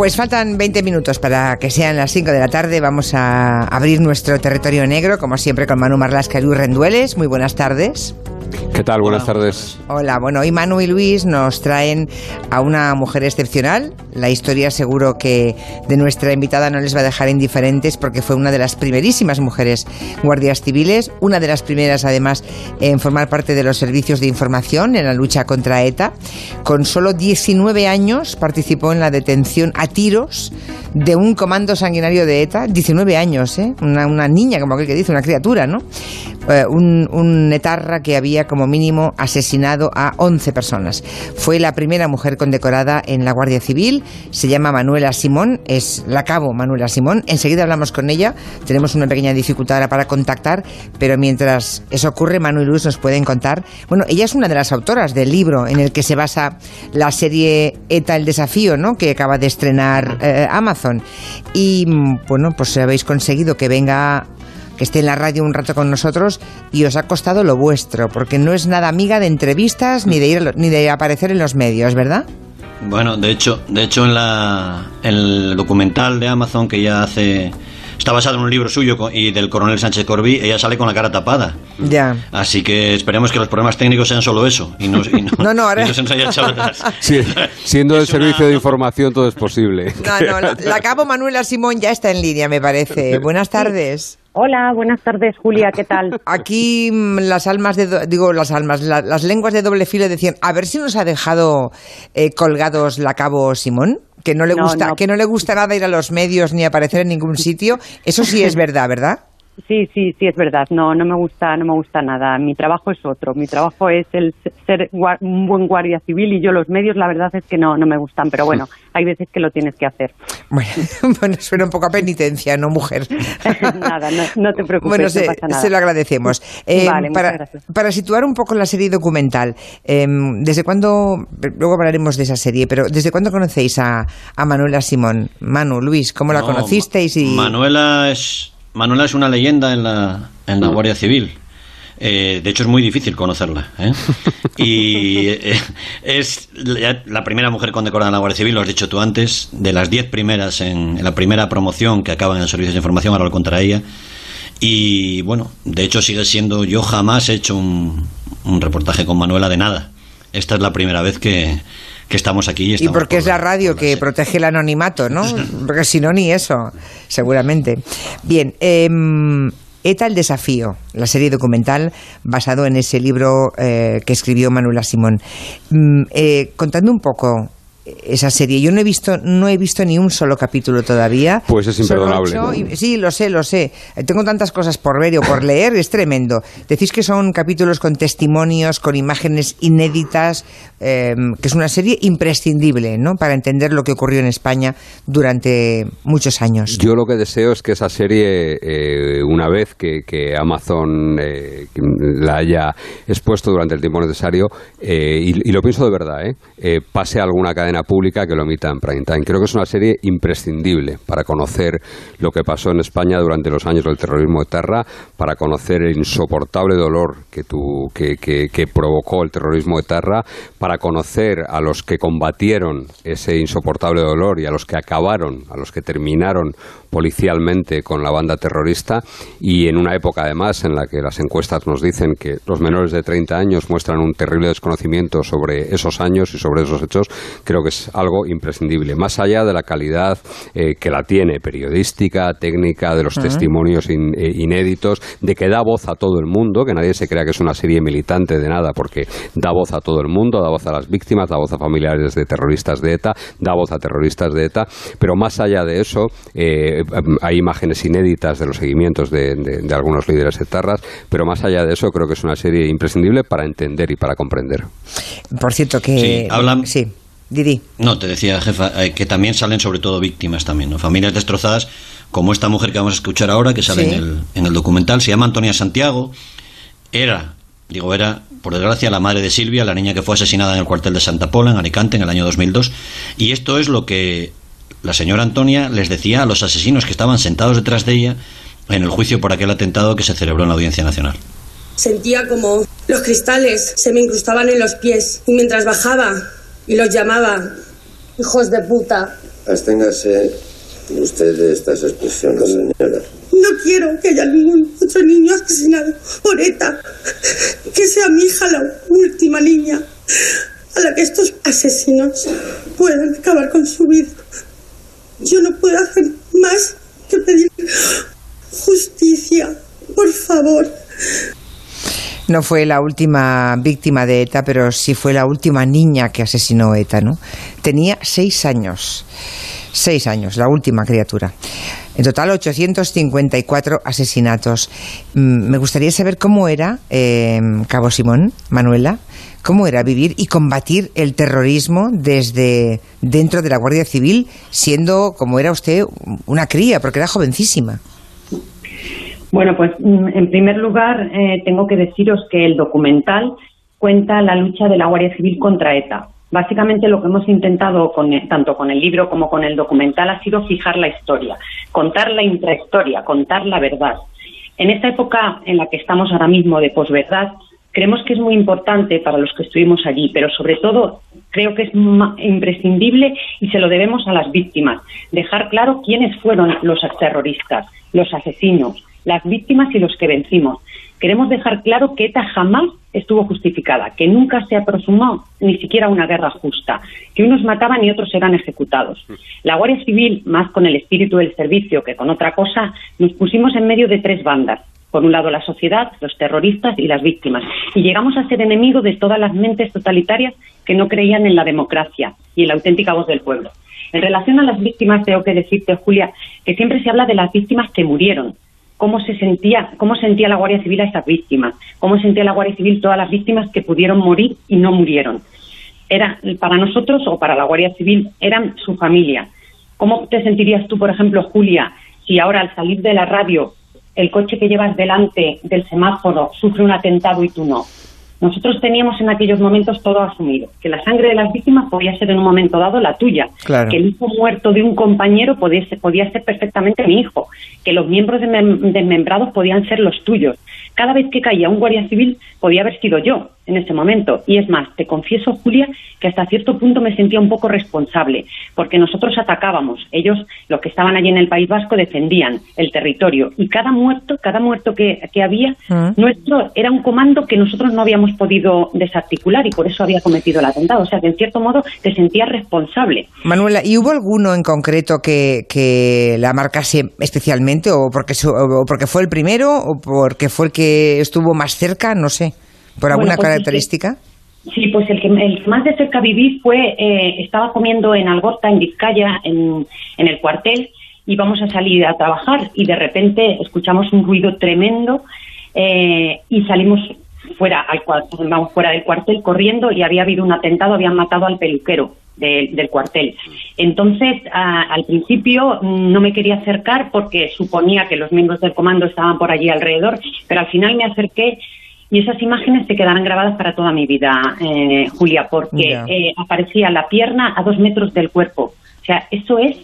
Pues faltan 20 minutos para que sean las 5 de la tarde. Vamos a abrir nuestro territorio negro, como siempre, con Manu Marlasca y Luis Rendueles. Muy buenas tardes. ¿Qué tal? Buenas tardes. Hola, bueno, hoy Manu y Luis nos traen a una mujer excepcional. La historia seguro que de nuestra invitada no les va a dejar indiferentes porque fue una de las primerísimas mujeres guardias civiles, una de las primeras además en formar parte de los servicios de información en la lucha contra ETA. Con solo 19 años participó en la detención a tiros de un comando sanguinario de ETA, 19 años, ¿eh? una, una niña, como aquel que dice, una criatura, ¿no? Eh, un, un etarra que había como mínimo asesinado a 11 personas. Fue la primera mujer condecorada en la Guardia Civil, se llama Manuela Simón, es la cabo Manuela Simón. Enseguida hablamos con ella, tenemos una pequeña dificultad ahora para contactar, pero mientras eso ocurre, Manu y Luis nos pueden contar. Bueno, ella es una de las autoras del libro en el que se basa la serie ETA el desafío, ¿no? que acaba de estrenar eh, Amazon. Y mm, bueno, pues habéis conseguido que venga que esté en la radio un rato con nosotros y os ha costado lo vuestro, porque no es nada amiga de entrevistas ni de ir a lo- ni de aparecer en los medios, ¿verdad? Bueno, de hecho, de hecho en la en el documental de Amazon que ella hace está basado en un libro suyo y del coronel Sánchez Corbí, ella sale con la cara tapada. Ya. Así que esperemos que los problemas técnicos sean solo eso y no, y no, No, no, ahora- y no se nos haya echado atrás. Sí, siendo el una- servicio de información todo es posible. No, no, la, la cabo Manuela Simón ya está en línea, me parece. Buenas tardes. Hola, buenas tardes, Julia, ¿qué tal? Aquí mm, las almas de, do- digo las almas, la- las lenguas de doble filo decían, a ver si nos ha dejado eh, colgados la cabo Simón, que no le No, gusta, no. que no le gusta nada ir a los medios ni aparecer en ningún sitio. Eso sí es verdad, ¿verdad? Sí, sí, sí, es verdad. No, no me gusta, no me gusta nada. Mi trabajo es otro. Mi trabajo es el se- ser un buen guardia civil y yo los medios, la verdad es que no, no me gustan. Pero bueno, hay veces que lo tienes que hacer. Bueno, bueno, suena un poco a penitencia, ¿no, mujer? nada, no, no te preocupes, Bueno, no se, pasa nada. se lo agradecemos. Eh, Vale, muchas para, gracias. para situar un poco la serie documental, eh, ¿desde cuándo, luego hablaremos de esa serie, pero ¿desde cuándo conocéis a, a Manuela Simón? Manu, Luis, ¿cómo la No, conocisteis? Y... Manuela es Manuela es una leyenda en la en la Guardia Civil. Eh, de hecho es muy difícil conocerla. ¿eh? Y eh, es la, la primera mujer condecorada en la Guardia Civil, lo has dicho tú antes, de las diez primeras en, en la primera promoción que acaban en los servicios de información, ahora lo contará ella. Y bueno, de hecho sigue siendo, yo jamás he hecho un, un reportaje con Manuela de nada. Esta es la primera vez que, que estamos aquí. Y estamos porque por es la radio que protege el anonimato, ¿no? Porque si no, ni eso, seguramente. Bien, em, ETA el desafío, la serie documental basado en ese libro eh, que escribió Manuela Simón. Mm, eh, contadme un poco esa serie. Yo no he visto, no he visto ni un solo capítulo todavía. Pues es imperdonable. y- sí, lo sé, lo sé. Tengo tantas cosas por ver o por leer, es tremendo. Decís que son capítulos con testimonios, con imágenes inéditas, eh, que es una serie imprescindible, ¿no? Para entender lo que ocurrió en España durante muchos años. Yo lo que deseo es que esa serie, eh, una vez que, que Amazon eh, la haya expuesto durante el tiempo necesario, y, y lo pienso de verdad, pase a alguna cadena pública que lo emita en prime time. Creo que es una serie imprescindible para conocer lo que pasó en España durante los años del terrorismo de Terra, para conocer el insoportable dolor que, tu- que, que- que provocó el terrorismo de Terra, para conocer a los que combatieron ese insoportable dolor y a los que acabaron, a los que terminaron policialmente con la banda terrorista y en una época además en la que las encuestas nos dicen que los menores de 30 años muestran un terrible desconocimiento sobre esos años y sobre esos hechos, creo que es algo imprescindible, más allá de la calidad eh, que la tiene periodística, técnica, de los testimonios in- eh, inéditos, de que da voz a todo el mundo, que nadie se crea que es una serie militante de nada, porque da voz a todo el mundo, da voz a las víctimas, da voz a familiares de terroristas de ETA, da voz a terroristas de ETA, pero más allá de eso, eh, hay imágenes inéditas de los seguimientos de, de- de algunos líderes etarras, pero más allá de eso, creo que es una serie imprescindible para entender y para comprender. Por cierto que... Sí, hablan- Sí, Didi. No, te decía, jefa, eh, que también salen sobre todo víctimas también, ¿no? Familias destrozadas, como esta mujer que vamos a escuchar ahora, que sale Sí. en, el, en el documental, se llama Antonia Santiago, era, digo era, por desgracia, la madre de Silvia, la niña que fue asesinada en el cuartel de Santa Pola, en Alicante, en el año 2002, y esto es lo que la señora Antonia les decía a los asesinos que estaban sentados detrás de ella en el juicio por aquel atentado que se celebró en la Audiencia Nacional. Sentía como los cristales se me incrustaban en los pies y mientras bajaba y los llamaba hijos de puta, Absténgase usted de estas expresiones, señora. No quiero que haya ningún otro niño asesinado por ETA. Que sea mi hija la última niña a la que estos asesinos puedan acabar con su vida. Yo no puedo hacer más que pedir justicia, por favor. No fue la última víctima de ETA, pero sí fue la última niña que asesinó ETA, ¿no? Tenía seis años. Seis años, la última criatura. En total, 854 asesinatos. Mm, Me gustaría saber cómo era, eh, Cabo Simón, Manuela, cómo era vivir y combatir el terrorismo desde dentro de la Guardia Civil, siendo, como era usted, una cría, porque era jovencísima. Bueno, pues mm, en primer lugar eh, tengo que deciros que el documental cuenta la lucha de la Guardia Civil contra ETA. Básicamente lo que hemos intentado con, eh, tanto con el libro como con el documental ha sido fijar la historia, contar la intrahistoria, contar la verdad. En esta época en la que estamos ahora mismo de posverdad, creemos que es muy importante para los que estuvimos allí, pero sobre todo creo que es imprescindible y se lo debemos a las víctimas, dejar claro quiénes fueron los terroristas, los asesinos, las víctimas y los que vencimos. Queremos dejar claro que ETA jamás estuvo justificada, que nunca se aproximó ni siquiera una guerra justa, que unos mataban y otros eran ejecutados. La Guardia Civil, más con el espíritu del servicio que con otra cosa, nos pusimos en medio de tres bandas. Por un lado la sociedad, los terroristas y las víctimas. Y llegamos a ser enemigos de todas las mentes totalitarias que no creían en la democracia y en la auténtica voz del pueblo. En relación a las víctimas, tengo que decirte, Julia, que siempre se habla de las víctimas que murieron, cómo se sentía, cómo sentía la Guardia Civil a esas víctimas, cómo sentía la Guardia Civil todas las víctimas que pudieron morir y no murieron. Era para nosotros o para la Guardia Civil eran su familia. ¿Cómo te sentirías tú, por ejemplo, Julia, si ahora al salir de la radio el coche que llevas delante del semáforo sufre un atentado y tú no? Nosotros teníamos en aquellos momentos todo asumido, que la sangre de las víctimas podía ser en un momento dado la tuya, Claro. que el hijo muerto de un compañero podía ser, podía ser perfectamente mi hijo, que los miembros desmem- desmembrados podían ser los tuyos. Cada vez que caía un guardia civil podía haber sido yo en ese momento. Y es más, te confieso, Julia, que hasta cierto punto me sentía un poco responsable, porque nosotros atacábamos, ellos, los que estaban allí en el País Vasco, defendían el territorio. Y cada muerto, cada muerto que, que había, Mm. nuestro era un comando que nosotros no habíamos podido desarticular y por eso había cometido el atentado. O sea que en cierto modo te sentías responsable. Manuela, ¿y hubo alguno en concreto que, que la marcase especialmente o porque, su- o porque fue el primero o porque fue el que estuvo más cerca? No sé. ¿Por alguna Bueno, pues, característica? Sí, pues el que, el que más de cerca viví fue, eh, estaba comiendo en Algorta, en Vizcaya, en, en el cuartel, íbamos a salir a trabajar y de repente escuchamos un ruido tremendo eh, y salimos fuera, al, vamos, fuera del cuartel corriendo y había habido un atentado, habían matado al peluquero de- del cuartel. Entonces, a- al principio no me quería acercar porque suponía que los miembros del comando estaban por allí alrededor, pero al final me acerqué y esas imágenes se quedarán grabadas para toda mi vida, eh, Julia, porque eh, aparecía la pierna a dos metros del cuerpo. O sea, eso es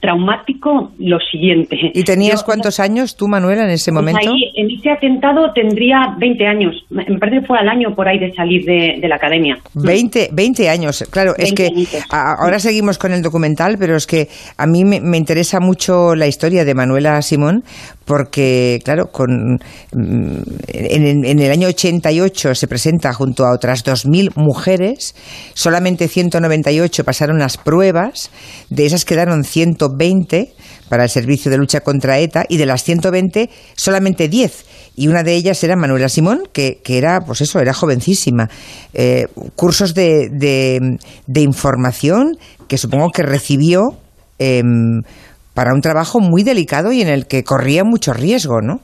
traumático lo siguiente. ¿Y tenías Yo- cuántos años tú, Manuela, en ese pues momento? ahí, en ese atentado tendría 20 años. Me parece que fue al año por ahí de salir de, de la academia. 20, 20 años, claro, es 20 que añitos. ahora seguimos con el documental, pero es que a mí me, me interesa mucho la historia de Manuela Simón, porque, claro, con, mm, en, en el año 88 se presenta junto a otras 2.000 mujeres, solamente 198 pasaron las pruebas, de esas quedaron 120 para el servicio de lucha contra ETA y de las 120 solamente 10 y una de ellas era Manuela Simón que, que era pues eso era jovencísima Eh, cursos de, de, de información que supongo que recibió em, para un trabajo muy delicado y en el que corría mucho riesgo ¿no?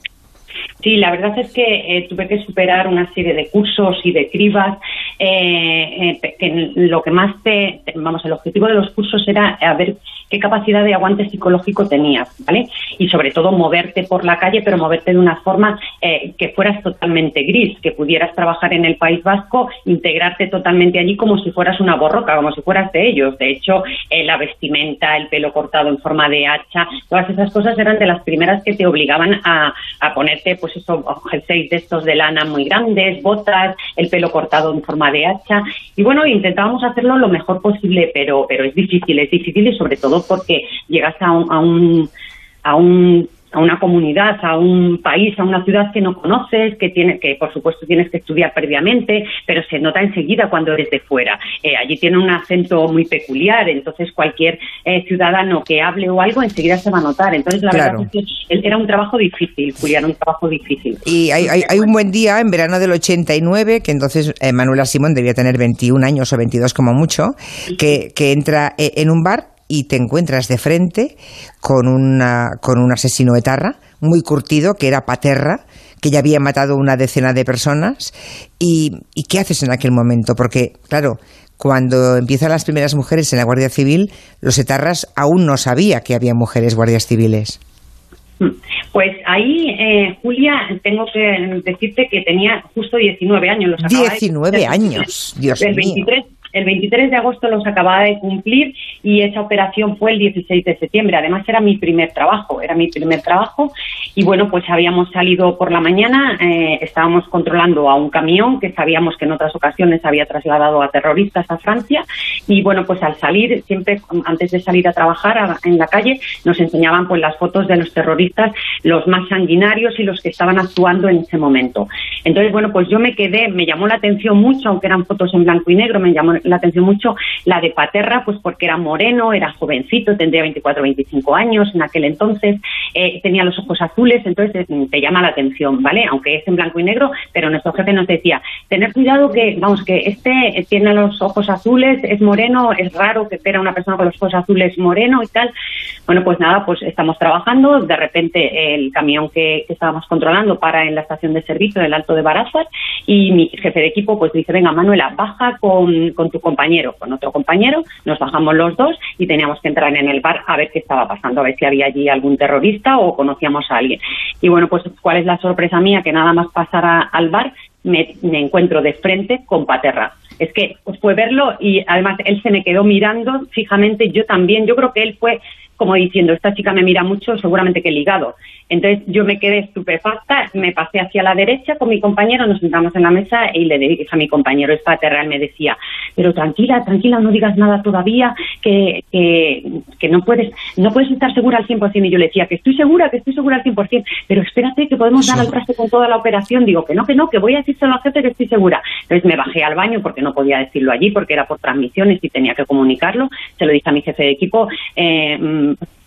Sí, la verdad es que eh, tuve que superar una serie de cursos y de cribas. Eh, eh, que lo que más te, vamos, el objetivo de los cursos era a ver qué capacidad de aguante psicológico tenías, ¿vale? Y sobre todo moverte por la calle, pero moverte de una forma eh, que fueras totalmente gris, que pudieras trabajar en el País Vasco, integrarte totalmente allí como si fueras una borroca, como si fueras de ellos. De hecho, eh, la vestimenta, el pelo cortado en forma de hacha, todas esas cosas eran de las primeras que te obligaban a, a ponerte pues eso, jerseys de estos de lana muy grandes, botas, el pelo cortado en forma de hacha. Y bueno, intentábamos hacerlo lo mejor posible, pero, pero es difícil, es difícil y sobre todo porque llegas a un, a un, a un a una comunidad, a un país, a una ciudad que no conoces, que tiene, que por supuesto tienes que estudiar previamente, pero se nota enseguida cuando eres de fuera. Eh, allí tiene un acento muy peculiar, entonces cualquier eh, ciudadano que hable o algo enseguida se va a notar. Entonces la verdad es que era un trabajo difícil, Julián, un trabajo difícil. Y hay, hay, un buen día en verano del 89, que entonces eh, Manuela Simón debía tener 21 años o 22 como mucho, que, que entra en un bar y te encuentras de frente con, una, con un asesino etarra muy curtido, que era Paterra, que ya había matado una decena de personas. ¿Y, qué haces en aquel momento? Porque, claro, cuando empiezan las primeras mujeres en la Guardia Civil, los etarras aún no sabía que había mujeres guardias civiles. Pues ahí, eh, Julia, tengo que decirte que tenía justo 19 años. Los 19 años, Dios mío. 23 el 23 de agosto los acababa de cumplir y esa operación fue el 16 de septiembre. Además era mi primer trabajo, era mi primer trabajo y bueno, pues habíamos salido por la mañana, eh, estábamos controlando a un camión que sabíamos que en otras ocasiones había trasladado a terroristas a Francia y bueno, pues al salir, siempre antes de salir a trabajar en la calle, nos enseñaban pues las fotos de los terroristas, los más sanguinarios y los que estaban actuando en ese momento. Entonces, bueno, pues yo me quedé, me llamó la atención mucho, aunque eran fotos en blanco y negro, me llamó la atención mucho la de Paterra, pues porque era moreno, era jovencito, tendría 24 o 25 años en aquel entonces, eh, tenía los ojos azules, entonces mm, te llama la atención, ¿vale? Aunque es en blanco y negro, pero nuestro jefe nos decía, tener cuidado que, vamos, que este tiene los ojos azules, es moreno, es raro que espera una persona con los ojos azules moreno y tal. Bueno, pues nada, pues estamos trabajando, de repente el camión que, estábamos controlando para en la estación de servicio del Alto de Barazas y mi jefe de equipo pues dice, venga Manuela, baja con, con tu compañero, con otro compañero, nos bajamos los dos y teníamos que entrar en el bar a ver qué estaba pasando, a ver si había allí algún terrorista o conocíamos a alguien. Y bueno, pues cuál es la sorpresa mía, que nada más pasar al bar me, encuentro de frente con Paterra. Es que fue verlo y además él se me quedó mirando fijamente, yo también, yo creo que él fue como diciendo, esta chica me mira mucho, seguramente que ligado. Entonces yo me quedé estupefacta, me pasé hacia la derecha con mi compañero, nos sentamos en la mesa y le dije a mi compañero extraterral, me decía, pero tranquila, tranquila, no digas nada todavía, que, que, no puedes no puedes estar segura al 100%. Y yo le decía, que estoy segura, que estoy segura al 100%, pero espérate que podemos dar al traste con toda la operación. Digo, que no, que no, que voy a decírselo al jefe que estoy segura. Entonces me bajé al baño porque no podía decirlo allí, porque era por transmisiones y tenía que comunicarlo. Se lo dije a mi jefe de equipo. Eh,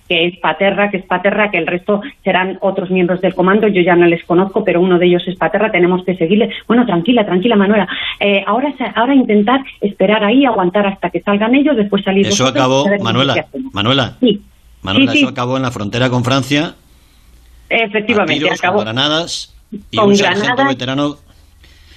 que es Paterra, que es Paterra, que el resto serán otros miembros del comando, yo ya no les conozco, pero uno de ellos es Paterra, tenemos que seguirle. Bueno, tranquila, tranquila, Manuela. Eh, ahora, ahora intentar esperar ahí, aguantar hasta que salgan ellos, después salir. Eso acabó, Manuela, Manuela. Sí. Manuela, eso acabó en la frontera con Francia. Efectivamente, acabó. Con granadas y un sargento veterano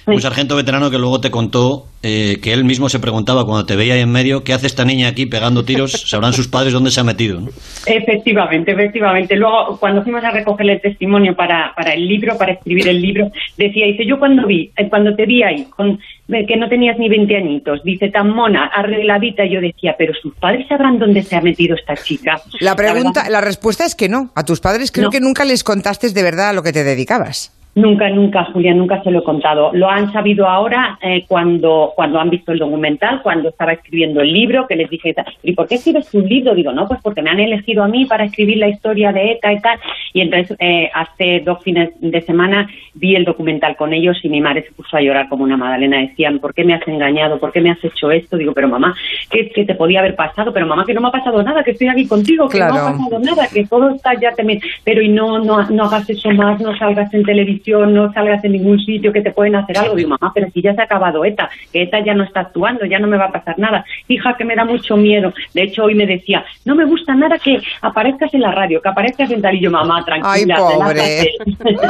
un sargento veterano que luego te contó eh, que él mismo se preguntaba cuando te veía ahí en medio, ¿qué hace esta niña aquí pegando tiros? Sabrán sus padres dónde se ha metido. Efectivamente, efectivamente. Luego, cuando fuimos a recogerle el testimonio para, para el libro, para escribir el libro, decía, dice, yo cuando vi, eh, cuando te vi ahí, con, que no tenías ni 20 añitos, dice, tan mona, arregladita, yo decía, pero sus padres sabrán dónde se ha metido esta chica. La pregunta, la, respuesta es que no. A tus padres creo que nunca les contaste de verdad a lo que te dedicabas. Nunca, nunca, Julia, nunca se lo he contado. Lo han sabido ahora eh, cuando, cuando han visto el documental, cuando estaba escribiendo el libro, que les dije, ¿y por qué escribes un libro? Digo, no, pues porque me han elegido a mí para escribir la historia de ETA y tal. Y entonces, eh, hace dos fines de semana vi el documental con ellos y mi madre se puso a llorar como una magdalena. Decían, ¿por qué me has engañado? ¿Por qué me has hecho esto? Digo, pero mamá, ¿qué, te podía haber pasado? Pero mamá, que no me ha pasado nada, que estoy aquí contigo, que no ha pasado nada, que todo está ya también. Pero y no, no, no hagas eso más, no salgas en televisión no salgas en ningún sitio que te pueden hacer algo. Digo, mamá, pero si ya se ha acabado ETA, que ETA ya no está actuando, ya no me va a pasar nada. Hija, que me da mucho miedo. De hecho, hoy me decía, no me gusta nada que aparezcas en la radio, que aparezcas en tal y yo, mamá, tranquila. Ay, pobre.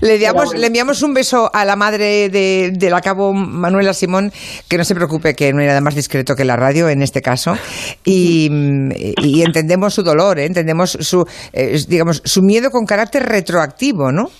le, le enviamos un beso a la madre de, de la cabo Manuela Simón, que no se preocupe, que no hay nada más discreto que la radio en este caso. Y, entendemos su dolor, ¿eh? entendemos su, eh, digamos, su miedo con carácter retroactivo, ¿no?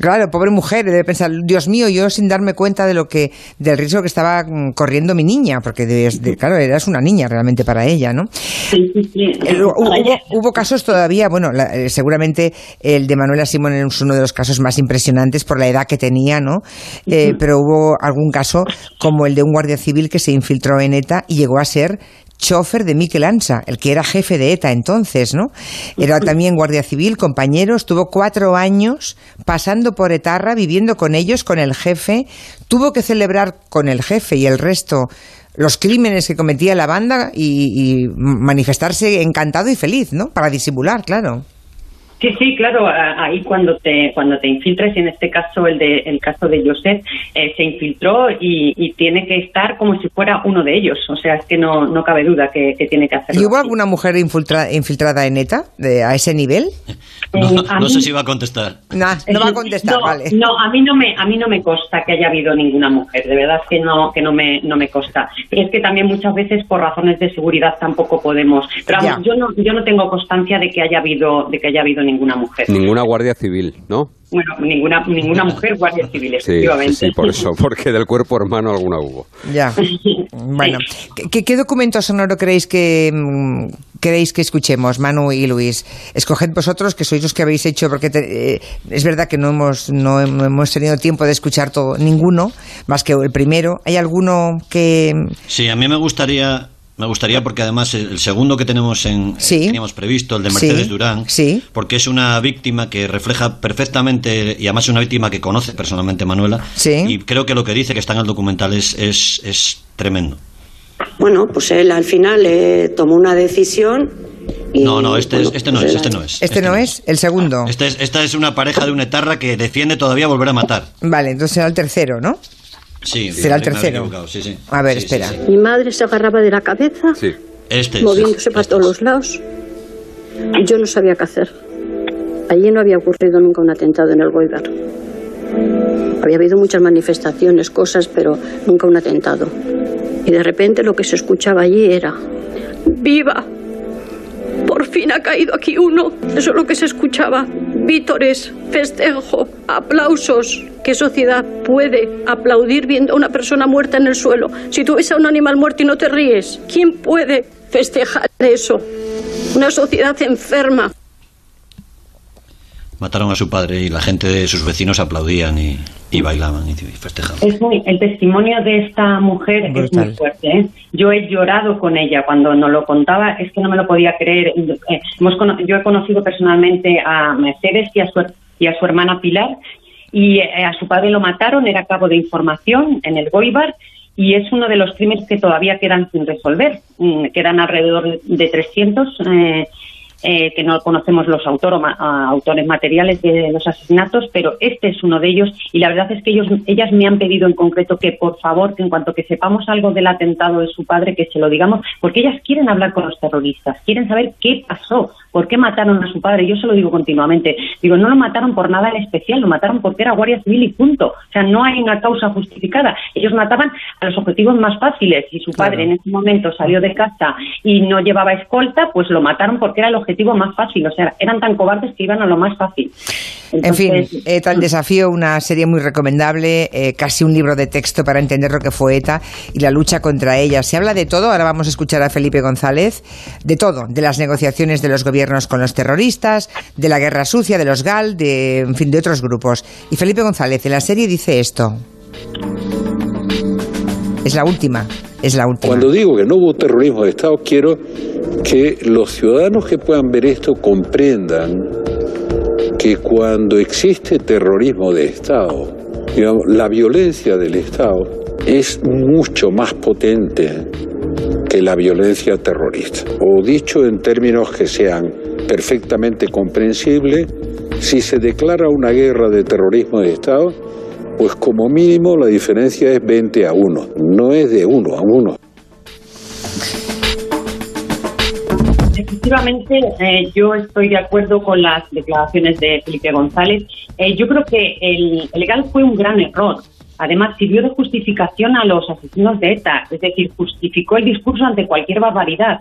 Claro, pobre mujer, debe pensar, Dios mío, yo sin darme cuenta de lo que, del riesgo que estaba mm, corriendo mi niña, porque de, claro, eras una niña realmente para ella, ¿no? Sí, sí, sí. Eh, hubo, casos todavía, bueno, eh, seguramente el de Manuela Simón es uno de los casos más impresionantes por la edad que tenía, ¿no? Eh, pero hubo algún caso como el de un guardia civil que se infiltró en ETA y llegó a ser chofer de Miquel Ansa, el que era jefe de ETA entonces, ¿no? Era también guardia civil, compañero, estuvo cuatro años pasando por Etarra, viviendo con ellos, con el jefe, tuvo que celebrar con el jefe y el resto los crímenes que cometía la banda y, y manifestarse encantado y feliz, ¿no? Para disimular, claro. Sí, sí, claro, ahí cuando te cuando te infiltres, y en este caso el de el caso de Joseph, eh, se infiltró y, tiene que estar como si fuera uno de ellos, o sea, es que no, no cabe duda que, tiene que hacerlo. ¿Y hubo alguna mujer infiltrada en ETA de, a ese nivel? No, sé si va a contestar. no va a contestar, vale. No, a mí no me a mí no me consta que haya habido ninguna mujer, de verdad que no que no me no me consta. Es que también muchas veces por razones de seguridad tampoco podemos. Pero yo no yo no tengo constancia de que haya habido de que haya habido ninguna mujer. Ninguna guardia civil, ¿no? Bueno, ninguna, ninguna mujer guardia civil, efectivamente. Sí, sí, por eso, porque del cuerpo hermano alguna hubo. Ya. Bueno, ¿qué, qué documento sonoro creéis que, mm, queréis que escuchemos, Manu y Luis? Escoged vosotros, que sois los que habéis hecho, porque eh, es verdad que no hemos, no hemos tenido tiempo de escuchar todo, ninguno, más que el primero. ¿Hay alguno que...? Sí, a mí me gustaría me gustaría porque además el segundo que tenemos en teníamos previsto, el de Mercedes Durán, porque es una víctima que refleja perfectamente y además es una víctima que conoce personalmente Manuela y creo que lo que dice que está en el documental es, es, tremendo. Bueno, pues él al final eh, tomó una decisión no, no, este, este no es, este no es. ¿Este, no, es? ¿El segundo? Este esta es una pareja de una etarra que defiende todavía volver a matar. Vale, entonces será el tercero, ¿no? Sí, será el tercero. A ver, espera. Mi madre se agarraba de la cabeza, este, moviéndose para todos los lados. Yo no sabía qué hacer. Allí no había ocurrido nunca un atentado en el Goibar. Había habido muchas manifestaciones, cosas, pero nunca un atentado. Y de repente lo que se escuchaba allí era: ¡Viva! Por fin ha caído aquí uno. Eso es lo que se escuchaba. Vítores, festejo, aplausos. ¿Qué sociedad puede aplaudir viendo a una persona muerta en el suelo? Si tú ves a un animal muerto y no te ríes, ¿quién puede festejar eso? Una sociedad enferma. Mataron a su padre y la gente de sus vecinos aplaudían y, bailaban y festejaban. el testimonio de esta mujer es muy fuerte. ¿eh? Yo he llorado con ella cuando nos lo contaba, es que no me lo podía creer. Eh, hemos, yo he conocido personalmente a Mercedes y a su, y a su hermana Pilar y eh, a su padre lo mataron, era cabo de información en el Goibar y es uno de los crímenes que todavía quedan sin resolver. Mm, quedan alrededor de 300 eh, eh, que no conocemos los autores materiales de los asesinatos, pero este es uno de ellos. Y la verdad es que ellos, ellas me han pedido en concreto que por favor, que en cuanto que sepamos algo del atentado de su padre, que se lo digamos, porque ellas quieren hablar con los terroristas, quieren saber qué pasó, por qué mataron a su padre. Yo se lo digo continuamente. Digo, no lo mataron por nada en especial, lo mataron porque era guardia civil y punto. O sea, no hay una causa justificada. Ellos mataban a los objetivos más fáciles. Si su padre en ese momento salió de casa y no llevaba escolta, pues lo mataron porque era el objetivo más fácil. O sea, eran tan cobardes que iban a lo más fácil. en fin, ETA el desafío, una serie muy recomendable, eh, casi un libro de texto para entender lo que fue ETA y la lucha contra ella. Se habla de todo, ahora vamos a escuchar a Felipe González, de todo, de las negociaciones de los gobiernos con los terroristas, de la guerra sucia, de los GAL, de, en fin, de otros grupos. Y Felipe González en la serie dice esto. Es la última, es la última. Cuando digo que no hubo terrorismo de Estado, quiero que los ciudadanos que puedan ver esto comprendan que cuando existe terrorismo de Estado, digamos, la violencia del Estado es mucho más potente que la violencia terrorista. O dicho en términos que sean perfectamente comprensibles, si se declara una guerra de terrorismo de Estado, pues como mínimo la diferencia es 20 a 1, no es de 1 a 1. Efectivamente, eh, yo estoy de acuerdo con las declaraciones de Felipe González. Eh, yo creo que el, legal fue un gran error. Además, sirvió de justificación a los asesinos de ETA, es decir, justificó el discurso ante cualquier barbaridad.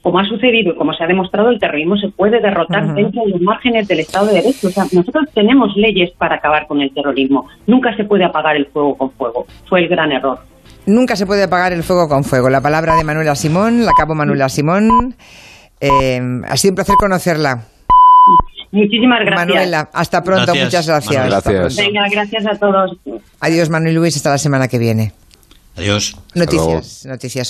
como ha sucedido y como se ha demostrado, el terrorismo se puede derrotar dentro de los márgenes del Estado de Derecho. O sea, nosotros tenemos leyes para acabar con el terrorismo. Nunca se puede apagar el fuego con fuego. Fue el gran error. Nunca se puede apagar el fuego con fuego. La palabra de Manuela Simón, la cabo Manuela Simón. Eh, ha sido un placer conocerla. Muchísimas gracias. Manuela, hasta pronto. Gracias, Muchas gracias. Gracias. Venga, gracias a todos. Adiós, Manuel Luis. Hasta la semana que viene. Adiós. Noticias. Noticias.